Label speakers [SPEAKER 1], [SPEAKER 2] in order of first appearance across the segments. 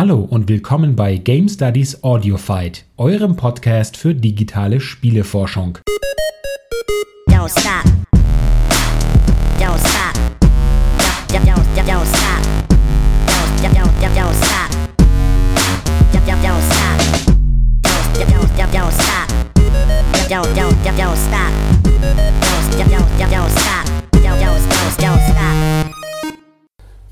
[SPEAKER 1] Hallo und willkommen bei Game Studies Audio Fight, eurem Podcast für digitale Spieleforschung. Don't stop. Don't stop. Don't, don't, don't, don't stop. Don't, don't, don't, don't stop. Don't, don't, don't stop. Don't, don't, don't, don't stop. Don't, don't, don't, don't stop. Don't, don't, don't, don't stop. Don't, don't, don't, stop.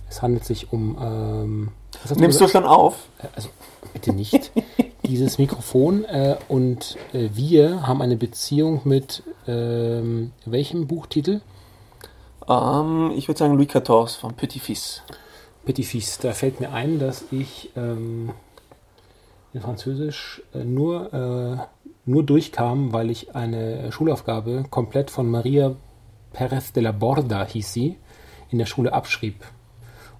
[SPEAKER 1] Es handelt sich um ähm,
[SPEAKER 2] Nimmst du schon auf?
[SPEAKER 1] Äh, also bitte nicht. Dieses Mikrofon äh, und äh, wir haben eine Beziehung mit ähm, welchem Buchtitel?
[SPEAKER 2] Ähm, ich würde sagen Louis XIV von Petit Fils.
[SPEAKER 1] Petit Fils, da fällt mir ein, dass ich ähm, in Französisch äh, nur, äh, nur durchkam, weil ich eine Schulaufgabe komplett von Maria Perez de la Borda hieß sie, in der Schule abschrieb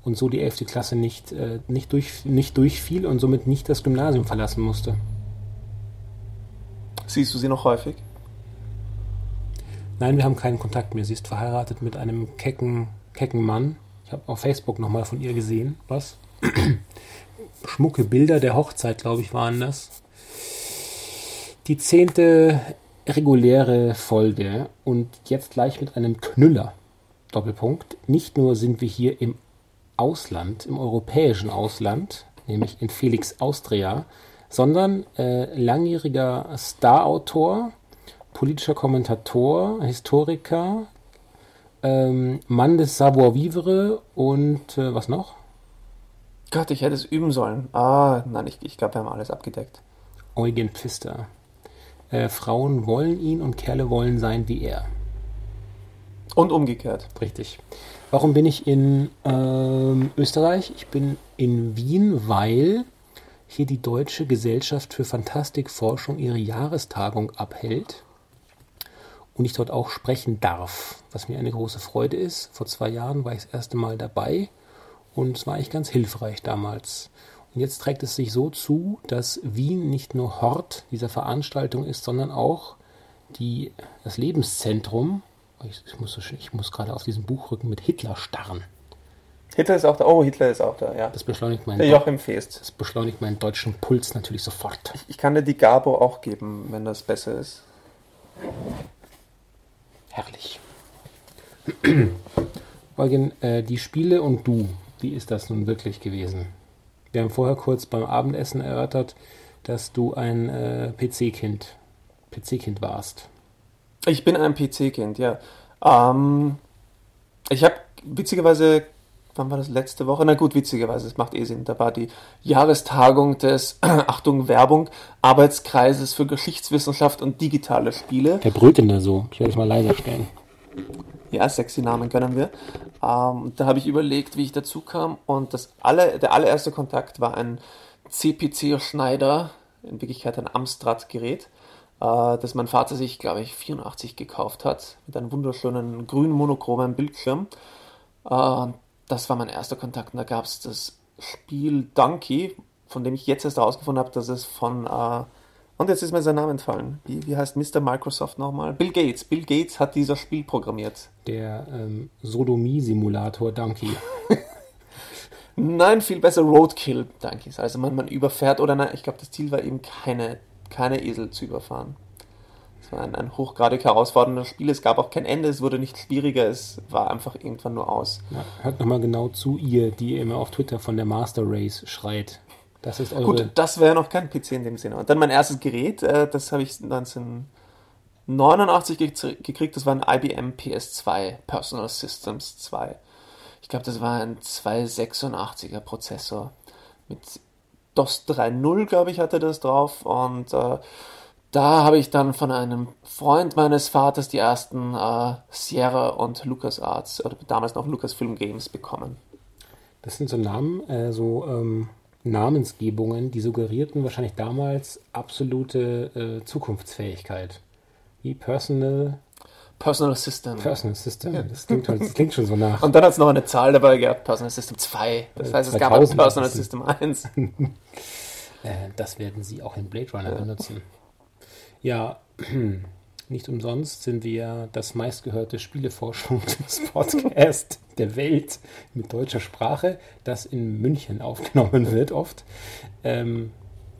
[SPEAKER 1] und so die 11. Klasse nicht, äh, nicht, durch, nicht durchfiel und somit nicht das Gymnasium verlassen musste.
[SPEAKER 2] Siehst du sie noch häufig?
[SPEAKER 1] Nein, wir haben keinen Kontakt mehr. Sie ist verheiratet mit einem kecken, kecken Mann. Ich habe auf Facebook nochmal von ihr gesehen. Was? Schmucke Bilder der Hochzeit, glaube ich, waren das. Die zehnte reguläre Folge und jetzt gleich mit einem Knüller. Doppelpunkt. Nicht nur sind wir hier im Ausland, im europäischen Ausland, nämlich in Felix Austria, sondern äh, langjähriger Starautor, politischer Kommentator, Historiker, ähm, Mann des Savoir-vivre und äh, was noch?
[SPEAKER 2] Gott, ich hätte es üben sollen. Ah, nein, ich, ich glaube, wir haben alles abgedeckt.
[SPEAKER 1] Eugen Pfister. Äh, Frauen wollen ihn und Kerle wollen sein wie er.
[SPEAKER 2] Und umgekehrt.
[SPEAKER 1] Richtig. Warum bin ich in ähm, Österreich? Ich bin in Wien, weil hier die Deutsche Gesellschaft für Fantastikforschung ihre Jahrestagung abhält und ich dort auch sprechen darf, was mir eine große Freude ist. Vor zwei Jahren war ich das erste Mal dabei und es war eigentlich ganz hilfreich damals. Und jetzt trägt es sich so zu, dass Wien nicht nur Hort dieser Veranstaltung ist, sondern auch die, das Lebenszentrum ich, ich muss, ich muss gerade auf diesen Buchrücken mit Hitler starren.
[SPEAKER 2] Hitler ist auch da. Oh, Hitler ist auch da, ja.
[SPEAKER 1] Das beschleunigt meinen,
[SPEAKER 2] Der Joachim Feest.
[SPEAKER 1] Das beschleunigt meinen deutschen Puls natürlich sofort.
[SPEAKER 2] Ich, ich kann dir die Gabo auch geben, wenn das besser ist.
[SPEAKER 1] Herrlich. Eugen, äh, die Spiele und du, wie ist das nun wirklich gewesen? Wir haben vorher kurz beim Abendessen erörtert, dass du ein äh, PC-Kind PC-Kind warst.
[SPEAKER 2] Ich bin ein PC-Kind, ja. Ähm, ich habe witzigerweise, wann war das letzte Woche? Na gut, witzigerweise, es macht eh Sinn. Da war die Jahrestagung des, Achtung, Werbung, Arbeitskreises für Geschichtswissenschaft und digitale Spiele.
[SPEAKER 1] Wer brüllt denn da so? Ich werde es mal leiser stellen.
[SPEAKER 2] Ja, sexy Namen können wir. Ähm, da habe ich überlegt, wie ich dazu kam und das alle, der allererste Kontakt war ein CPC-Schneider, in Wirklichkeit ein Amstrad-Gerät äh, das mein Vater sich, glaube ich, 84 gekauft hat, mit einem wunderschönen grün monochromen Bildschirm. Äh, das war mein erster Kontakt und da gab es das Spiel Donkey, von dem ich jetzt erst herausgefunden habe, dass es von äh, und jetzt ist mir sein Name entfallen. Wie, wie heißt Mr. Microsoft nochmal? Bill Gates. Bill Gates hat dieses Spiel programmiert.
[SPEAKER 1] Der ähm, Sodomie-Simulator Donkey.
[SPEAKER 2] Nein, viel besser Roadkill Donkeys. Also man, man überfährt, oder nein, ich glaube, das Ziel war eben keine keine Esel zu überfahren. Es war ein, ein hochgradig herausforderndes Spiel. Es gab auch kein Ende, es wurde nicht schwieriger, es war einfach irgendwann nur aus.
[SPEAKER 1] Ja, hört nochmal genau zu ihr, die immer auf Twitter von der Master Race schreit. Das ist eure
[SPEAKER 2] Gut, das wäre noch kein PC in dem Sinne. Und dann mein erstes Gerät, äh, das habe ich 1989 gekriegt, das war ein IBM PS2, Personal Systems 2. Ich glaube, das war ein 286er Prozessor mit DOS 3.0, glaube ich, hatte das drauf. Und äh, da habe ich dann von einem Freund meines Vaters die ersten äh, Sierra und LucasArts oder damals noch Lucasfilm Games bekommen.
[SPEAKER 1] Das sind so Namen, äh, so ähm, Namensgebungen, die suggerierten wahrscheinlich damals absolute äh, Zukunftsfähigkeit. Wie Personal
[SPEAKER 2] Personal System.
[SPEAKER 1] Personal System, ja. das, klingt, das klingt schon so nach.
[SPEAKER 2] Und dann hat es noch eine Zahl dabei gehabt, Personal System 2. Das heißt, es gab ein Personal System 1.
[SPEAKER 1] Äh, das werden sie auch in Blade Runner benutzen. Ja, Nicht umsonst sind wir das meistgehörte Spieleforschungspodcast der Welt mit deutscher Sprache, das in München aufgenommen wird oft. Ähm,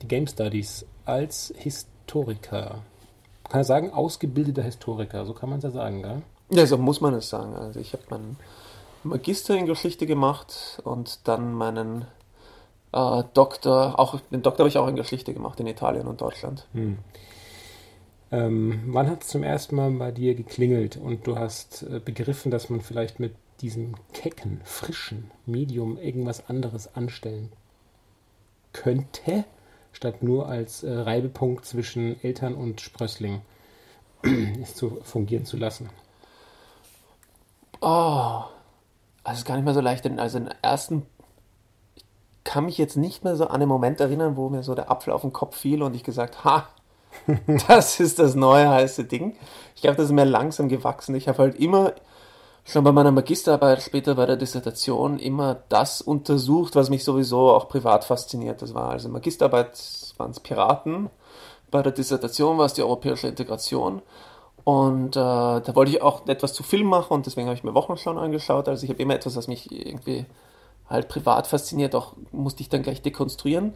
[SPEAKER 1] die Game Studies als Historiker. Kann er sagen, ausgebildeter Historiker, so kann man es ja sagen, gell?
[SPEAKER 2] Ja, so muss man es sagen. Also ich habe meinen Magister in Geschichte gemacht und dann meinen äh, Doktor, auch den Doktor habe ich auch in Geschichte gemacht in Italien und Deutschland. Hm.
[SPEAKER 1] Ähm, wann hat es zum ersten Mal bei dir geklingelt und du hast äh, begriffen, dass man vielleicht mit diesem kecken, frischen Medium irgendwas anderes anstellen könnte, statt nur als äh, Reibepunkt zwischen Eltern und Sprössling zu fungieren zu lassen?
[SPEAKER 2] Oh, also ist gar nicht mehr so leicht. Also den ersten ich kann mich jetzt nicht mehr so an den Moment erinnern, wo mir so der Apfel auf den Kopf fiel und ich gesagt, ha, das ist das neue heiße Ding. Ich glaube, das ist mir langsam gewachsen. Ich habe halt immer, schon bei meiner Magisterarbeit, später bei der Dissertation, immer das untersucht, was mich sowieso auch privat fasziniert. Das war also Magisterarbeit, waren es Piraten. Bei der Dissertation war es die europäische Integration. Und äh, da wollte ich auch etwas zu Film machen und deswegen habe ich mir Wochen schon angeschaut. Also ich habe immer etwas, was mich irgendwie halt privat fasziniert, auch musste ich dann gleich dekonstruieren.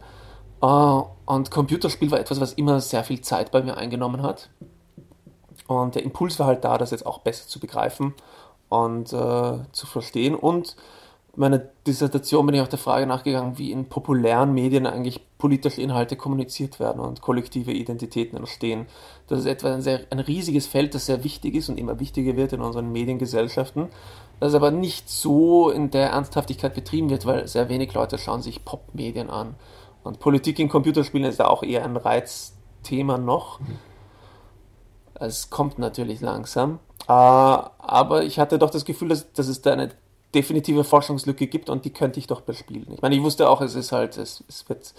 [SPEAKER 2] Uh, und Computerspiel war etwas, was immer sehr viel Zeit bei mir eingenommen hat. Und der Impuls war halt da, das jetzt auch besser zu begreifen und uh, zu verstehen. Und meine Dissertation bin ich auch der Frage nachgegangen, wie in populären Medien eigentlich politische Inhalte kommuniziert werden und kollektive Identitäten entstehen. Das ist etwa ein, sehr, ein riesiges Feld, das sehr wichtig ist und immer wichtiger wird in unseren Mediengesellschaften, das aber nicht so in der Ernsthaftigkeit betrieben wird, weil sehr wenig Leute schauen sich Popmedien an. Und Politik in Computerspielen ist ja auch eher ein Reizthema noch. Es kommt natürlich langsam. Äh, aber ich hatte doch das Gefühl, dass, dass es da eine definitive Forschungslücke gibt und die könnte ich doch bespielen. Ich meine, ich wusste auch, es ist halt, es, es wird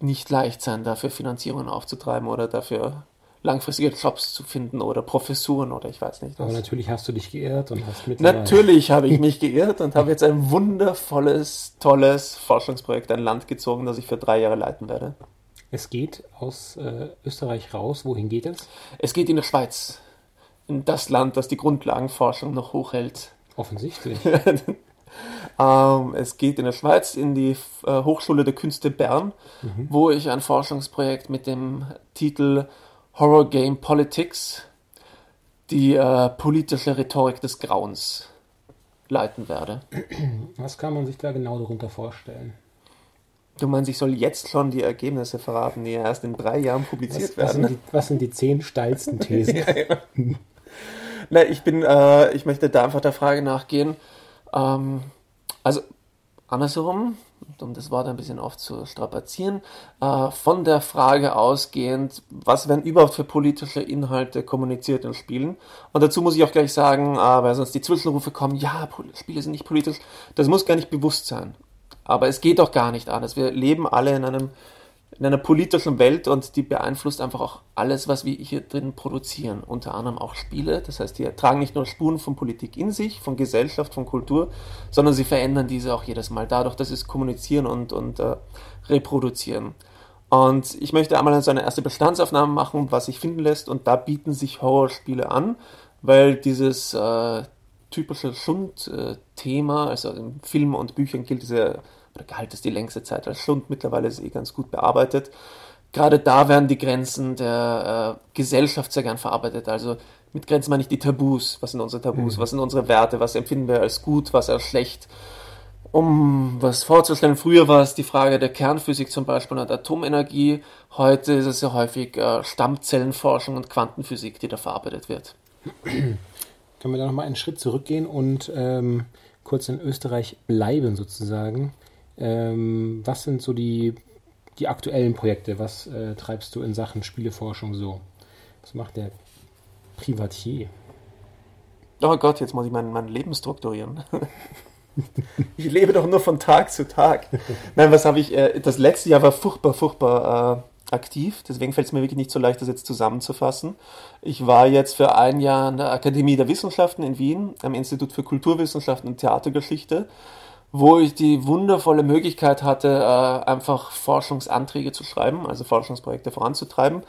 [SPEAKER 2] nicht leicht sein, dafür Finanzierungen aufzutreiben oder dafür langfristige Jobs zu finden oder Professuren oder ich weiß nicht.
[SPEAKER 1] Was. Aber natürlich hast du dich geirrt und hast
[SPEAKER 2] mit. Natürlich habe ich mich geirrt und habe jetzt ein wundervolles, tolles Forschungsprojekt an Land gezogen, das ich für drei Jahre leiten werde.
[SPEAKER 1] Es geht aus äh, Österreich raus. Wohin geht es?
[SPEAKER 2] Es geht in die Schweiz. In das Land, das die Grundlagenforschung noch hochhält.
[SPEAKER 1] Offensichtlich.
[SPEAKER 2] ähm, es geht in der Schweiz in die äh, Hochschule der Künste Bern, mhm. wo ich ein Forschungsprojekt mit dem Titel Horror Game Politics, die äh, politische Rhetorik des Grauens leiten werde.
[SPEAKER 1] Was kann man sich da genau darunter vorstellen?
[SPEAKER 2] Du meinst, ich soll jetzt schon die Ergebnisse verraten, die erst in drei Jahren publiziert
[SPEAKER 1] was,
[SPEAKER 2] werden?
[SPEAKER 1] Was sind, die, was sind die zehn steilsten Thesen? ja, ja.
[SPEAKER 2] Na, ich bin, äh, ich möchte da einfach der Frage nachgehen. Ähm, also andersherum, um das Wort ein bisschen aufzustrapazieren, äh, von der Frage ausgehend, was werden überhaupt für politische Inhalte kommuniziert in Spielen? Und dazu muss ich auch gleich sagen, äh, weil sonst die Zwischenrufe kommen, ja, Spiele sind nicht politisch, das muss gar nicht bewusst sein. Aber es geht doch gar nicht anders. Wir leben alle in einem in einer politischen Welt und die beeinflusst einfach auch alles, was wir hier drin produzieren. Unter anderem auch Spiele. Das heißt, die tragen nicht nur Spuren von Politik in sich, von Gesellschaft, von Kultur, sondern sie verändern diese auch jedes Mal dadurch, dass sie es kommunizieren und, und äh, reproduzieren. Und ich möchte einmal so eine erste Bestandsaufnahme machen, was sich finden lässt. Und da bieten sich Horrorspiele an, weil dieses äh, typische Schund-Thema, also in Filmen und Büchern gilt diese oder galt es die längste Zeit als Schund, mittlerweile ist es eh ganz gut bearbeitet. Gerade da werden die Grenzen der äh, Gesellschaft sehr gern verarbeitet. Also mit Grenzen meine ich die Tabus. Was sind unsere Tabus? Mhm. Was sind unsere Werte? Was empfinden wir als gut? Was als schlecht? Um was vorzustellen, früher war es die Frage der Kernphysik zum Beispiel und Atomenergie. Heute ist es ja häufig äh, Stammzellenforschung und Quantenphysik, die da verarbeitet wird.
[SPEAKER 1] Können wir da nochmal einen Schritt zurückgehen und ähm, kurz in Österreich bleiben sozusagen? Ähm, was sind so die, die aktuellen Projekte? Was äh, treibst du in Sachen Spieleforschung so? Was macht der Privatier?
[SPEAKER 2] Oh Gott, jetzt muss ich mein, mein Leben strukturieren. ich lebe doch nur von Tag zu Tag. Nein, was habe ich? Äh, das letzte Jahr war furchtbar, furchtbar äh, aktiv. Deswegen fällt es mir wirklich nicht so leicht, das jetzt zusammenzufassen. Ich war jetzt für ein Jahr an der Akademie der Wissenschaften in Wien, am Institut für Kulturwissenschaften und Theatergeschichte wo ich die wundervolle Möglichkeit hatte, äh, einfach Forschungsanträge zu schreiben, also Forschungsprojekte voranzutreiben.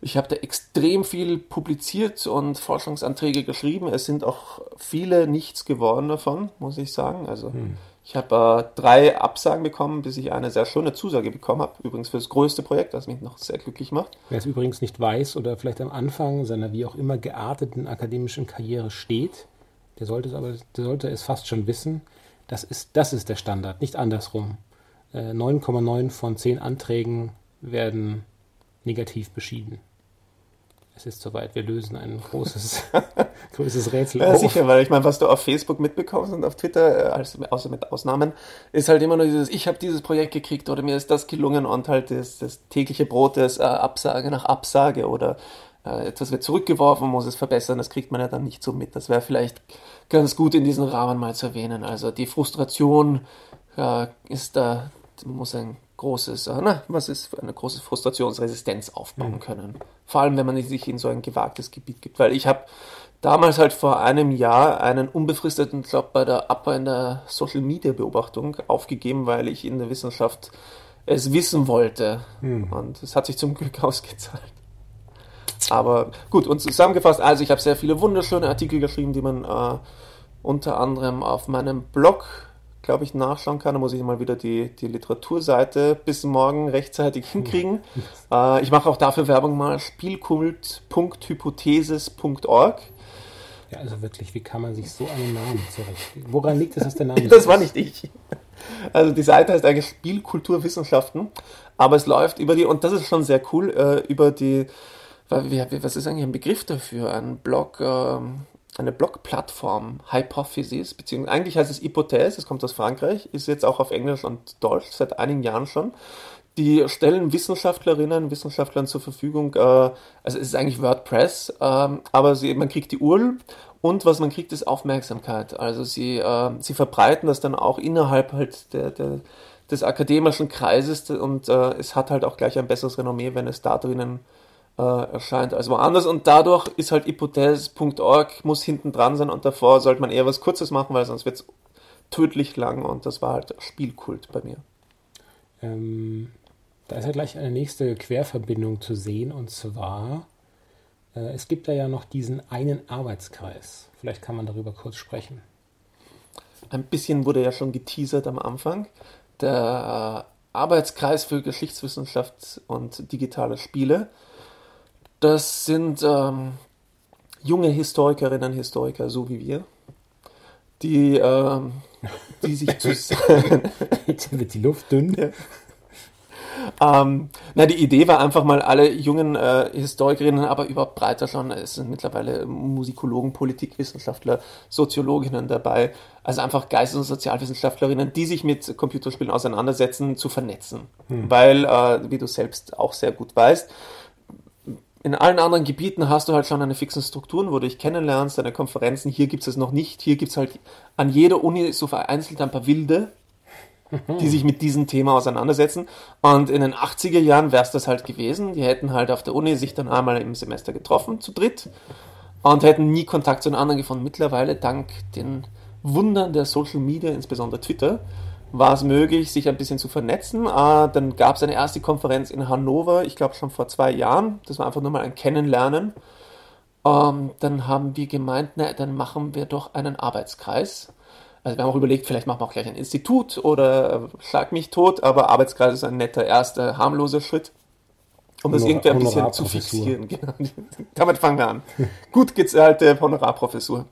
[SPEAKER 2] Ich habe da extrem viel publiziert und Forschungsanträge geschrieben. Es sind auch viele nichts geworden davon, muss ich sagen. Also hm. ich habe äh, drei Absagen bekommen, bis ich eine sehr schöne Zusage bekommen habe. Übrigens für das größte Projekt, das mich noch sehr glücklich macht.
[SPEAKER 1] Wer es übrigens nicht weiß oder vielleicht am Anfang seiner wie auch immer gearteten akademischen Karriere steht, der sollte es aber, der sollte es fast schon wissen. Das ist, das ist der Standard, nicht andersrum. 9,9 äh, von 10 Anträgen werden negativ beschieden. Es ist soweit, wir lösen ein großes, großes Rätsel
[SPEAKER 2] ja, auf. Sicher, weil ich meine, was du auf Facebook mitbekommst und auf Twitter, äh, außer mit Ausnahmen, ist halt immer nur dieses, ich habe dieses Projekt gekriegt oder mir ist das gelungen und halt das, das tägliche Brot ist äh, Absage nach Absage oder äh, etwas wird zurückgeworfen, muss es verbessern, das kriegt man ja dann nicht so mit. Das wäre vielleicht ganz gut in diesem Rahmen mal zu erwähnen. Also die Frustration äh, ist da, muss ein großes, äh, na, was ist eine große Frustrationsresistenz aufbauen mhm. können. Vor allem, wenn man sich in so ein gewagtes Gebiet gibt. Weil ich habe damals halt vor einem Jahr einen unbefristeten Job bei der APA in der Social Media Beobachtung aufgegeben, weil ich in der Wissenschaft es wissen wollte. Mhm. Und es hat sich zum Glück ausgezahlt. Aber gut, und zusammengefasst, also ich habe sehr viele wunderschöne Artikel geschrieben, die man äh, unter anderem auf meinem Blog glaube ich, nachschauen kann. Da muss ich mal wieder die, die Literaturseite bis morgen rechtzeitig hinkriegen. äh, ich mache auch dafür Werbung mal spielkult.hypothesis.org.
[SPEAKER 1] Ja, also wirklich, wie kann man sich so einen Namen zurecht? Woran liegt es, dass der Name
[SPEAKER 2] Das war nicht ich. Also die Seite heißt eigentlich Spielkulturwissenschaften, aber es läuft über die, und das ist schon sehr cool, äh, über die, was ist eigentlich ein Begriff dafür? Ein Blog, ähm, eine Blog-Plattform, Hypothesis, beziehungsweise eigentlich heißt es Hypothèse, das kommt aus Frankreich, ist jetzt auch auf Englisch und Deutsch seit einigen Jahren schon. Die stellen Wissenschaftlerinnen, Wissenschaftlern zur Verfügung, äh, also es ist eigentlich WordPress, äh, aber sie, man kriegt die URL und was man kriegt, ist Aufmerksamkeit. Also sie, äh, sie verbreiten das dann auch innerhalb halt der, der, des akademischen Kreises und äh, es hat halt auch gleich ein besseres Renommee, wenn es da drinnen äh, erscheint als woanders und dadurch ist halt hypothese.org muss hinten dran sein und davor sollte man eher was Kurzes machen, weil sonst wird es tödlich lang und das war halt Spielkult bei mir.
[SPEAKER 1] Ähm, da ist ja gleich eine nächste Querverbindung zu sehen und zwar äh, es gibt da ja noch diesen einen Arbeitskreis. Vielleicht kann man darüber kurz sprechen.
[SPEAKER 2] Ein bisschen wurde ja schon geteasert am Anfang. Der äh, Arbeitskreis für Geschichtswissenschaft und digitale Spiele das sind ähm, junge Historikerinnen und Historiker, so wie wir, die, ähm, die sich zusammen.
[SPEAKER 1] Jetzt wird die Luft dünn. Ja.
[SPEAKER 2] Ähm, na, die Idee war einfach mal alle jungen äh, Historikerinnen, aber überhaupt breiter schon. Es sind mittlerweile Musikologen, Politikwissenschaftler, Soziologinnen dabei. Also einfach Geistes- und Sozialwissenschaftlerinnen, die sich mit Computerspielen auseinandersetzen, zu vernetzen. Hm. Weil, äh, wie du selbst auch sehr gut weißt, in allen anderen Gebieten hast du halt schon eine fixen Strukturen, wo du dich kennenlernst, deine Konferenzen. Hier gibt es noch nicht. Hier gibt es halt an jeder Uni so vereinzelt ein paar Wilde, die sich mit diesem Thema auseinandersetzen. Und in den 80er Jahren wäre es das halt gewesen. Die hätten halt auf der Uni sich dann einmal im Semester getroffen, zu dritt, und hätten nie Kontakt zu den anderen gefunden. Mittlerweile, dank den Wundern der Social Media, insbesondere Twitter, war es möglich, sich ein bisschen zu vernetzen. Äh, dann gab es eine erste Konferenz in Hannover, ich glaube schon vor zwei Jahren. Das war einfach nur mal ein Kennenlernen. Ähm, dann haben wir gemeint, na, dann machen wir doch einen Arbeitskreis. Also wir haben auch überlegt, vielleicht machen wir auch gleich ein Institut oder äh, schlag mich tot, aber Arbeitskreis ist ein netter erster, harmloser Schritt, um das irgendwie ein bisschen zu fixieren. Genau. Damit fangen wir an. Gut gezahlte Honorarprofessur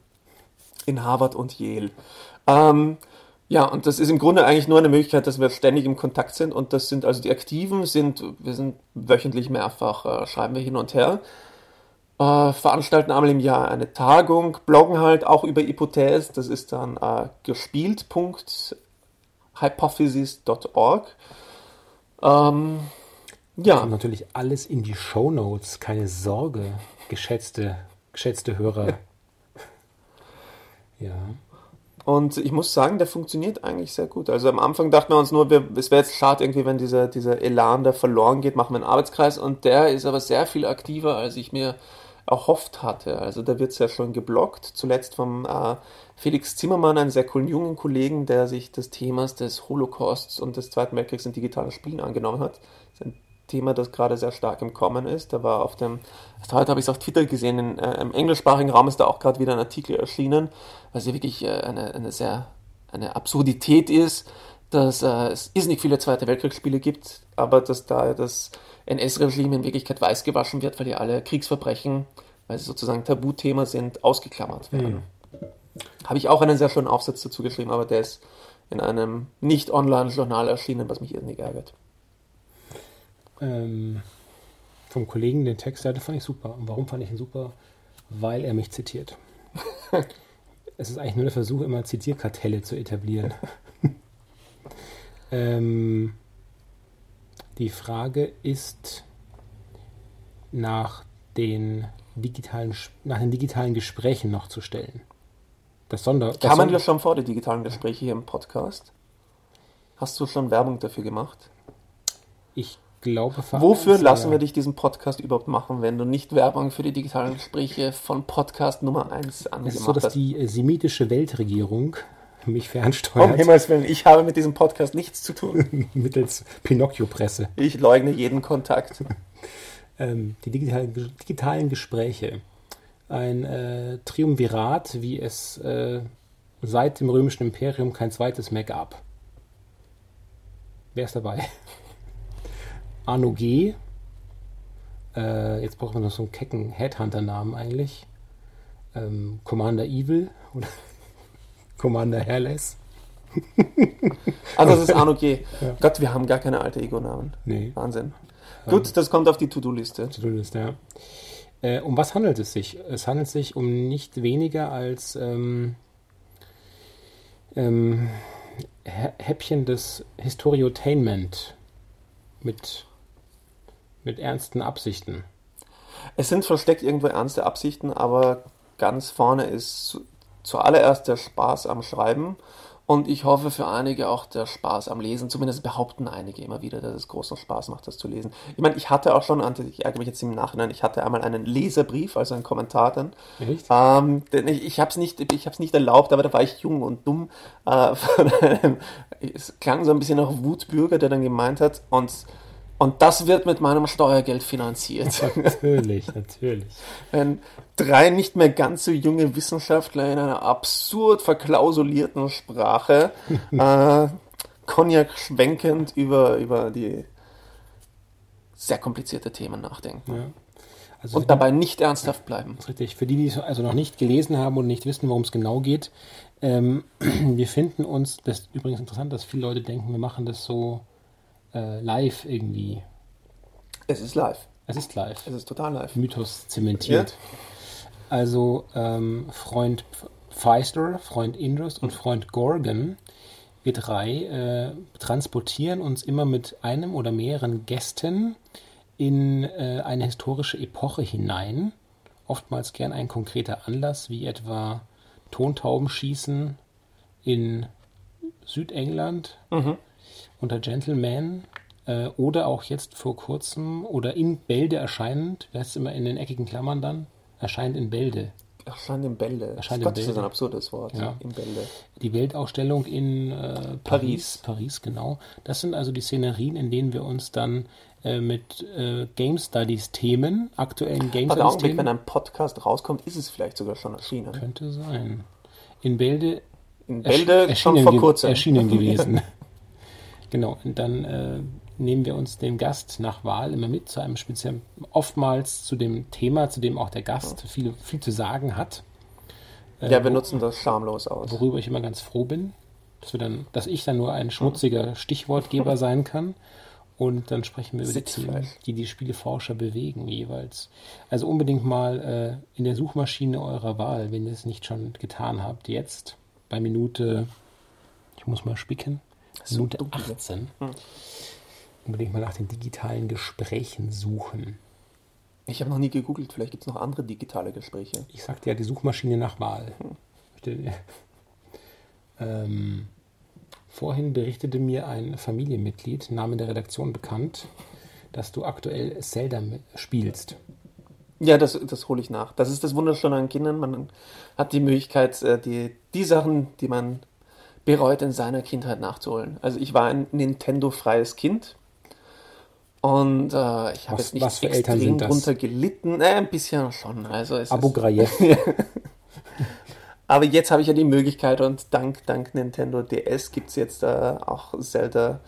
[SPEAKER 2] in Harvard und Yale. Ähm, ja, und das ist im Grunde eigentlich nur eine Möglichkeit, dass wir ständig im Kontakt sind und das sind also die Aktiven sind, wir sind wöchentlich mehrfach, äh, schreiben wir hin und her, äh, veranstalten einmal im Jahr eine Tagung, bloggen halt auch über Hypothese, das ist dann äh, gespielt.hypothesis.org.
[SPEAKER 1] Ähm, ja. Und natürlich alles in die Show Notes, keine Sorge, geschätzte, geschätzte Hörer.
[SPEAKER 2] ja. Und ich muss sagen, der funktioniert eigentlich sehr gut. Also am Anfang dachten wir uns nur, wir, es wäre jetzt schade irgendwie, wenn dieser, dieser Elan da verloren geht, machen wir einen Arbeitskreis. Und der ist aber sehr viel aktiver, als ich mir erhofft hatte. Also da wird es ja schon geblockt. Zuletzt vom äh, Felix Zimmermann, einen sehr coolen jungen Kollegen, der sich des Themas des Holocausts und des Zweiten Weltkriegs in digitalen Spielen angenommen hat. Ein Thema, das gerade sehr stark im Kommen ist. Da war auf dem, heute habe ich es auf Twitter gesehen, in, äh, im englischsprachigen Raum ist da auch gerade wieder ein Artikel erschienen, was ja wirklich äh, eine, eine sehr eine Absurdität ist, dass äh, es nicht viele Zweite Weltkriegsspiele gibt, aber dass da das NS-Regime in Wirklichkeit weiß gewaschen wird, weil ja alle Kriegsverbrechen, weil sie sozusagen Tabuthema sind, ausgeklammert werden. Mhm. Habe ich auch einen sehr schönen Aufsatz dazu geschrieben, aber der ist in einem nicht-online-Journal erschienen, was mich irrsinnig ärgert.
[SPEAKER 1] Ähm, vom Kollegen den Text, der fand ich super. Und warum fand ich ihn super? Weil er mich zitiert. es ist eigentlich nur der Versuch, immer Zitierkartelle zu etablieren. ähm, die Frage ist nach den digitalen, nach den digitalen Gesprächen noch zu stellen.
[SPEAKER 2] Das Sonder, das Kann man ja schon vor die digitalen Gespräche hier im Podcast? Hast du schon Werbung dafür gemacht?
[SPEAKER 1] Ich glaube,
[SPEAKER 2] Wofür lassen wir dich diesen Podcast überhaupt machen, wenn du nicht Werbung für die digitalen Gespräche von Podcast Nummer 1
[SPEAKER 1] angemacht hast? Es ist so, dass hast? die äh, semitische Weltregierung mich fernsteuert.
[SPEAKER 2] Um Himmels Willen, ich habe mit diesem Podcast nichts zu tun.
[SPEAKER 1] Mittels Pinocchio-Presse.
[SPEAKER 2] Ich leugne jeden Kontakt.
[SPEAKER 1] ähm, die digitalen, digitalen Gespräche. Ein äh, Triumvirat, wie es äh, seit dem römischen Imperium kein zweites mehr gab. Wer ist dabei? Arno G. Äh, jetzt braucht man noch so einen kecken Headhunter-Namen eigentlich. Ähm, Commander Evil oder Commander Hairless.
[SPEAKER 2] also das ist Arno G. Ja. Gott, wir haben gar keine alte Ego-Namen.
[SPEAKER 1] Nee.
[SPEAKER 2] Wahnsinn. Ähm, Gut, das kommt auf die To-Do-Liste.
[SPEAKER 1] To-Do-Liste, ja. Äh, um was handelt es sich? Es handelt sich um nicht weniger als ähm, ähm, Häppchen des Historiotainment mit mit ernsten Absichten.
[SPEAKER 2] Es sind versteckt irgendwo ernste Absichten, aber ganz vorne ist zuallererst der Spaß am Schreiben und ich hoffe für einige auch der Spaß am Lesen. Zumindest behaupten einige immer wieder, dass es großen Spaß macht, das zu lesen. Ich meine, ich hatte auch schon, ich ärgere mich jetzt im Nachhinein, ich hatte einmal einen Leserbrief, also einen Kommentar dann. Echt? Ähm, denn ich, ich habe es nicht, nicht erlaubt, aber da war ich jung und dumm. Äh, es klang so ein bisschen nach Wutbürger, der dann gemeint hat, und und das wird mit meinem Steuergeld finanziert.
[SPEAKER 1] Natürlich, natürlich.
[SPEAKER 2] Wenn drei nicht mehr ganz so junge Wissenschaftler in einer absurd verklausulierten Sprache äh, Cognac schwenkend über, über die sehr komplizierte Themen nachdenken. Ja. Also und dabei nicht ernsthaft bleiben.
[SPEAKER 1] Das ist richtig. Für die, die es also noch nicht gelesen haben und nicht wissen, worum es genau geht, ähm, wir finden uns, das ist übrigens interessant, dass viele Leute denken, wir machen das so äh, live irgendwie.
[SPEAKER 2] Es ist live.
[SPEAKER 1] Es ist live.
[SPEAKER 2] Es ist total live.
[SPEAKER 1] Mythos zementiert. Ja. Also ähm, Freund Pfister, Freund Indus und Freund Gorgon, wir drei äh, transportieren uns immer mit einem oder mehreren Gästen in äh, eine historische Epoche hinein. Oftmals gern ein konkreter Anlass, wie etwa Tontaubenschießen in Südengland. Mhm unter Gentleman äh, oder auch jetzt vor kurzem oder in Bälde erscheinend, heißt es immer in den eckigen Klammern dann? Erscheint in Bälde.
[SPEAKER 2] Erscheint in Bälde.
[SPEAKER 1] Erscheint Gott, in
[SPEAKER 2] Bälde. Das ist ein absurdes Wort.
[SPEAKER 1] Ja. In Bälde. Die Weltausstellung in äh, Paris. Paris. Paris, genau. Das sind also die Szenerien, in denen wir uns dann äh, mit äh, Game Studies Themen, aktuellen Game
[SPEAKER 2] Studies Augenblick, Themen. Wenn ein Podcast rauskommt, ist es vielleicht sogar schon erschienen.
[SPEAKER 1] Könnte sein. In Bälde.
[SPEAKER 2] In Bälde schon vor kurzem.
[SPEAKER 1] Erschienen gewesen. Genau, und dann äh, nehmen wir uns den Gast nach Wahl immer mit zu einem speziellen, oftmals zu dem Thema, zu dem auch der Gast viel, viel zu sagen hat.
[SPEAKER 2] Äh, ja, wir nutzen das schamlos aus.
[SPEAKER 1] Worüber ich immer ganz froh bin, dass, wir dann, dass ich dann nur ein schmutziger Stichwortgeber sein kann. Und dann sprechen wir über die Themen, die die Spieleforscher bewegen jeweils. Also unbedingt mal äh, in der Suchmaschine eurer Wahl, wenn ihr es nicht schon getan habt, jetzt bei Minute, ich muss mal spicken, Minute 18. Hm. Unbedingt mal nach den digitalen Gesprächen suchen.
[SPEAKER 2] Ich habe noch nie gegoogelt, vielleicht gibt es noch andere digitale Gespräche.
[SPEAKER 1] Ich sagte ja die Suchmaschine nach Wahl. Hm. ähm, vorhin berichtete mir ein Familienmitglied, Name der Redaktion bekannt, dass du aktuell Zelda spielst.
[SPEAKER 2] Ja, das, das hole ich nach. Das ist das Wunderschöne an Kindern. Man hat die Möglichkeit, äh, die, die Sachen, die man bereut in seiner Kindheit nachzuholen. Also ich war ein Nintendo-freies Kind Und äh, ich habe jetzt nicht
[SPEAKER 1] was für Eltern
[SPEAKER 2] extrem
[SPEAKER 1] das?
[SPEAKER 2] drunter gelitten. Äh, ein bisschen schon. Also es
[SPEAKER 1] Abu Ghraib.
[SPEAKER 2] aber jetzt habe ich ja die Möglichkeit und dank, dank Nintendo DS gibt es jetzt äh, auch Zelda.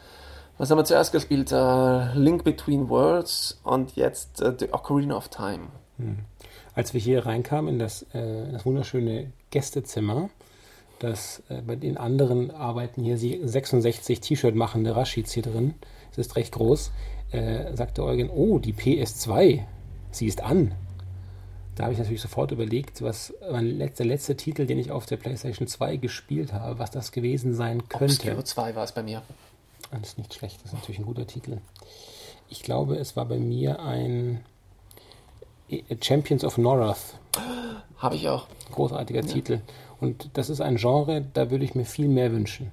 [SPEAKER 2] Was haben wir zuerst gespielt? Äh, Link Between Worlds und jetzt äh, The Ocarina of Time.
[SPEAKER 1] Als wir hier reinkamen in das, äh, in das wunderschöne Gästezimmer, das äh, bei den anderen arbeiten hier sie 66 T-Shirt machende Rashids hier drin. Es ist recht groß. Äh, sagte Eugen, oh, die PS2, sie ist an. Da habe ich natürlich sofort überlegt, was mein letzter, der letzte Titel, den ich auf der PlayStation 2 gespielt habe, was das gewesen sein könnte.
[SPEAKER 2] Obscure 2 war es bei mir.
[SPEAKER 1] Das ist nicht schlecht, das ist natürlich ein guter Titel. Ich glaube, es war bei mir ein äh, Champions of Norath.
[SPEAKER 2] Habe ich auch.
[SPEAKER 1] Großartiger Titel. Und das ist ein Genre, da würde ich mir viel mehr wünschen.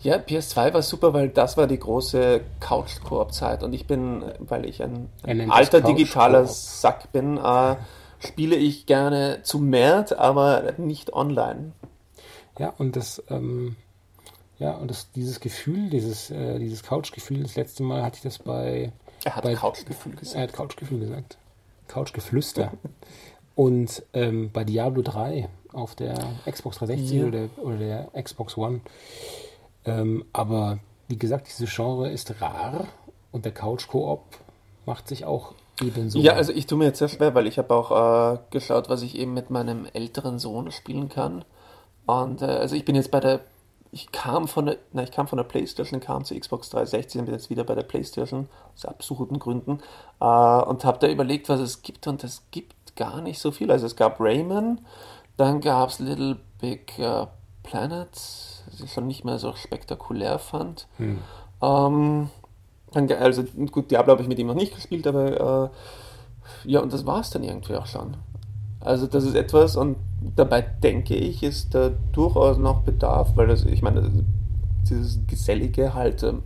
[SPEAKER 2] Ja, PS2 war super, weil das war die große Couch-Koop-Zeit und ich bin, weil ich ein, ein alter digitaler Sack bin, äh, spiele ich gerne zu Mert, aber nicht online.
[SPEAKER 1] Ja, und das, ähm, ja, und das, dieses Gefühl, dieses, äh, dieses Couch-Gefühl, das letzte Mal hatte ich das bei,
[SPEAKER 2] Er hat Couch-Gefühl gesagt.
[SPEAKER 1] er hat Couch-Gefühl gesagt. Couch-Geflüster. und ähm, bei Diablo 3 auf der Xbox 360
[SPEAKER 2] Ja.
[SPEAKER 1] oder, oder der Xbox One. Ähm, aber wie gesagt, dieses Genre ist rar und der Couch-Koop macht sich auch ebenso.
[SPEAKER 2] Ja, also ich tue mir jetzt sehr schwer, weil ich habe auch äh, geschaut, was ich eben mit meinem älteren Sohn spielen kann. Und äh, also ich bin jetzt bei der, ich kam von der, na, ich kam von der Playstation, kam zur Xbox 360 und bin jetzt wieder bei der Playstation, aus absurden Gründen, äh, und habe da überlegt, was es gibt und es gibt gar nicht so viel. Also es gab Rayman, dann gab es Little Big äh, Planet, das ich schon nicht mehr so spektakulär fand. Ähm, dann, ge- also gut, Diablo habe ich mit ihm noch nicht gespielt, aber äh, ja, und das war es dann irgendwie auch schon. Also das ist etwas, und dabei denke ich, ist da durchaus noch Bedarf, weil das, ich meine, dieses Gesellige halt ähm,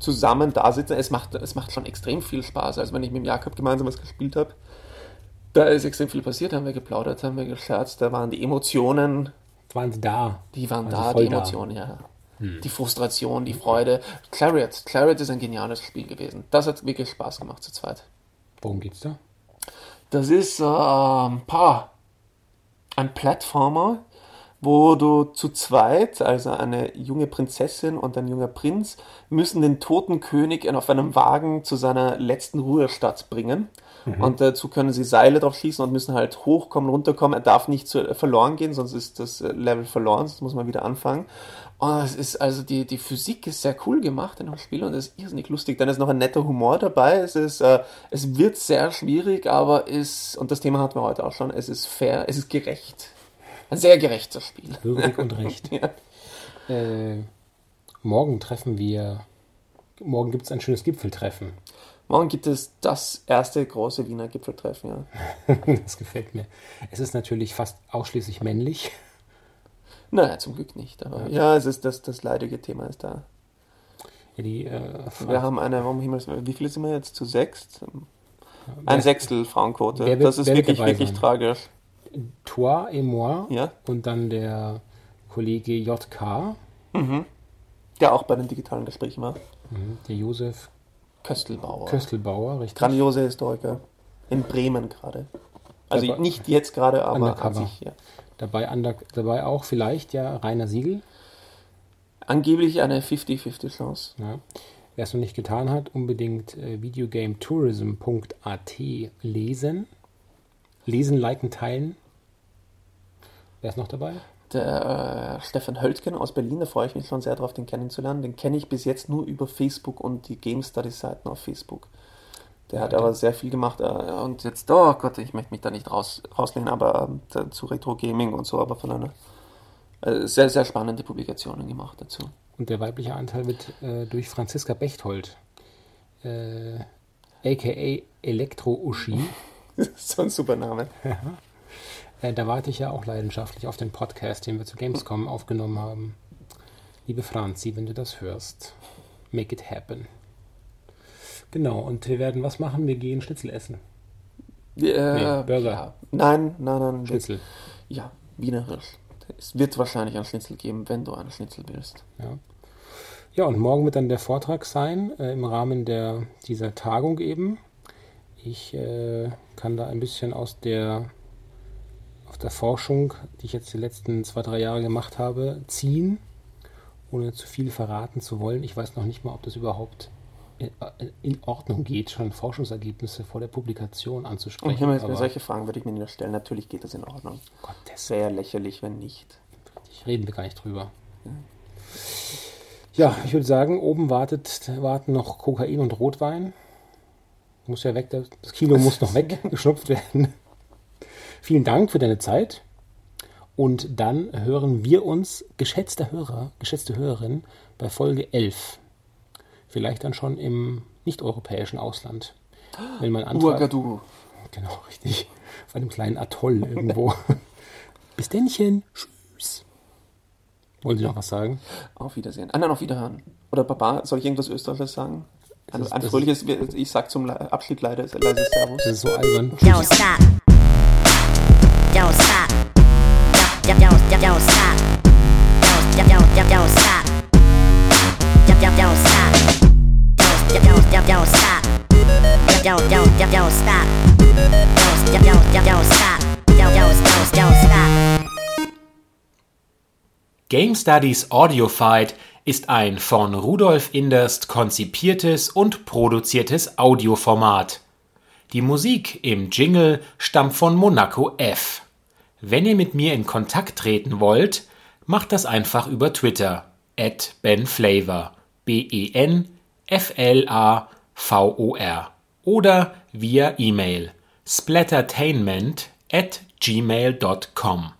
[SPEAKER 2] zusammen da sitzen, es macht, es macht schon extrem viel Spaß. Also wenn ich mit dem Jakob gemeinsam was gespielt habe, da ist extrem viel passiert, haben wir geplaudert, haben wir gescherzt, da waren die Emotionen,
[SPEAKER 1] waren sie da.
[SPEAKER 2] die waren
[SPEAKER 1] Also
[SPEAKER 2] da, die
[SPEAKER 1] da.
[SPEAKER 2] Emotionen, ja. Die Frustration, die Freude. Clariot, Clariot ist ein geniales Spiel gewesen. Das hat wirklich Spaß gemacht zu zweit.
[SPEAKER 1] Worum geht's da?
[SPEAKER 2] Das ist ähm, pah, ein Plattformer, wo du zu zweit, also eine junge Prinzessin und ein junger Prinz, müssen den toten König auf einem Wagen zu seiner letzten Ruhestadt bringen. Und dazu können sie Seile drauf schießen und müssen halt hochkommen, runterkommen. Er darf nicht zu, verloren gehen, sonst ist das äh, Level verloren, sonst muss man wieder anfangen. Und es ist also die, die Physik ist sehr cool gemacht in dem Spiel und es ist irrsinnig lustig. Dann ist noch ein netter Humor dabei. Es ist, äh, es wird sehr schwierig, aber ist, und das Thema hatten wir heute auch schon, es ist fair, es ist gerecht. Ein sehr gerechtes Spiel.
[SPEAKER 1] Würdig und recht.
[SPEAKER 2] Ja.
[SPEAKER 1] Äh, morgen treffen wir. Morgen gibt es ein schönes Gipfeltreffen.
[SPEAKER 2] Morgen gibt es das erste große Wiener Gipfeltreffen, ja.
[SPEAKER 1] das gefällt mir. Es ist natürlich fast ausschließlich männlich.
[SPEAKER 2] Naja, zum Glück nicht, aber ja, es ist das, das leidige Thema ist da.
[SPEAKER 1] Ja, die, äh,
[SPEAKER 2] Wir haben eine, um Himmels wie viele sind wir jetzt? Zu sechs? Ein Sechstel Frauenquote.
[SPEAKER 1] Wer
[SPEAKER 2] das ist wirklich, wirklich tragisch.
[SPEAKER 1] Toi et moi
[SPEAKER 2] Ja.
[SPEAKER 1] und dann der Kollege JK,
[SPEAKER 2] Der auch bei den digitalen Gesprächen war.
[SPEAKER 1] mhm, der Josef
[SPEAKER 2] Köstelbauer.
[SPEAKER 1] Köstelbauer, richtig.
[SPEAKER 2] Grandiose Historiker. In Bremen gerade. Also
[SPEAKER 1] Dabei-
[SPEAKER 2] nicht jetzt gerade, aber an sich, ja.
[SPEAKER 1] Dabei, under, dabei auch vielleicht ja Rainer Siegel.
[SPEAKER 2] Angeblich eine 50-50 Chance.
[SPEAKER 1] Ja. Wer es noch nicht getan hat, unbedingt äh, videogametourism.at lesen. Lesen, liken, teilen. Wer ist noch dabei?
[SPEAKER 2] Der äh, Stefan Höltgen aus Berlin, da freue ich mich schon sehr drauf, den kennenzulernen. Den kenne ich bis jetzt nur über Facebook und die Game Study Seiten auf Facebook. Der hat
[SPEAKER 1] der-
[SPEAKER 2] aber sehr viel gemacht. Äh, und jetzt, oh Gott, ich möchte mich da nicht raus, rauslehnen, aber da- zu Retro Gaming und so, aber von einer äh, sehr, sehr spannende Publikationen gemacht dazu.
[SPEAKER 1] Und der weibliche Anteil wird äh, durch Franziska Bechtold, äh, aka Elektro-Uschi.
[SPEAKER 2] so ein super Name.
[SPEAKER 1] Äh, da warte ich ja auch leidenschaftlich auf den Podcast, den wir zu Gamescom aufgenommen haben. Liebe Franzi, wenn du das hörst, make it happen. Genau, und wir werden was machen? Wir gehen Schnitzel essen.
[SPEAKER 2] Äh,
[SPEAKER 1] Burger.
[SPEAKER 2] Ja. Nein, nein, nein.
[SPEAKER 1] Schnitzel.
[SPEAKER 2] Ja, wienerisch. Es wird wahrscheinlich ein Schnitzel geben, wenn du einen Schnitzel willst.
[SPEAKER 1] Ja. Ja, und morgen wird dann der Vortrag sein äh, im Rahmen der, dieser Tagung eben. Ich äh, kann da ein bisschen aus der, aus der Forschung, die ich jetzt die letzten zwei, drei Jahre gemacht habe, ziehen, ohne zu viel verraten zu wollen. Ich weiß noch nicht mal, ob das überhaupt in, in Ordnung geht, schon Forschungsergebnisse vor der Publikation anzusprechen.
[SPEAKER 2] Ich meine, solche Fragen würde ich mir nicht stellen. Natürlich geht das in Ordnung.
[SPEAKER 1] Gottes
[SPEAKER 2] Wäre lächerlich, wenn nicht.
[SPEAKER 1] Reden wir gar nicht drüber. Ja. Ja, ich würde sagen, oben wartet, warten noch Kokain und Rotwein. Muss ja weg, das Kino muss noch weggeschnupft werden. Vielen Dank für deine Zeit. Und dann hören wir uns, geschätzter Hörer, geschätzte Hörerin, bei Folge 11. Vielleicht dann schon im nicht-europäischen Ausland. Wenn man Antrag, Genau, richtig. Auf einem kleinen Atoll irgendwo. Bis dennchen. Tschüss. Wollen Sie noch was sagen?
[SPEAKER 2] Auf Wiedersehen. Ah, nein, auf Wiederhören. Oder Papa, soll ich irgendwas Österreichers sagen? Ein, ist, ein fröhliches, ich sag zum Abschied leider leises Servus.
[SPEAKER 1] Das ist so albern. Stop. Stop. Stop. Stop. Stop. Stop. Stop. Stop. Stop. Game Studies Audiofied ist ein von Rudolf Inderst konzipiertes und produziertes Audioformat. Die Musik im Jingle stammt von Monaco F. Wenn ihr mit mir in Kontakt treten wollt, macht das einfach über Twitter at benflavor B-E-N F-L-A-V-O-R oder via E-Mail splattertainment at gmail.com.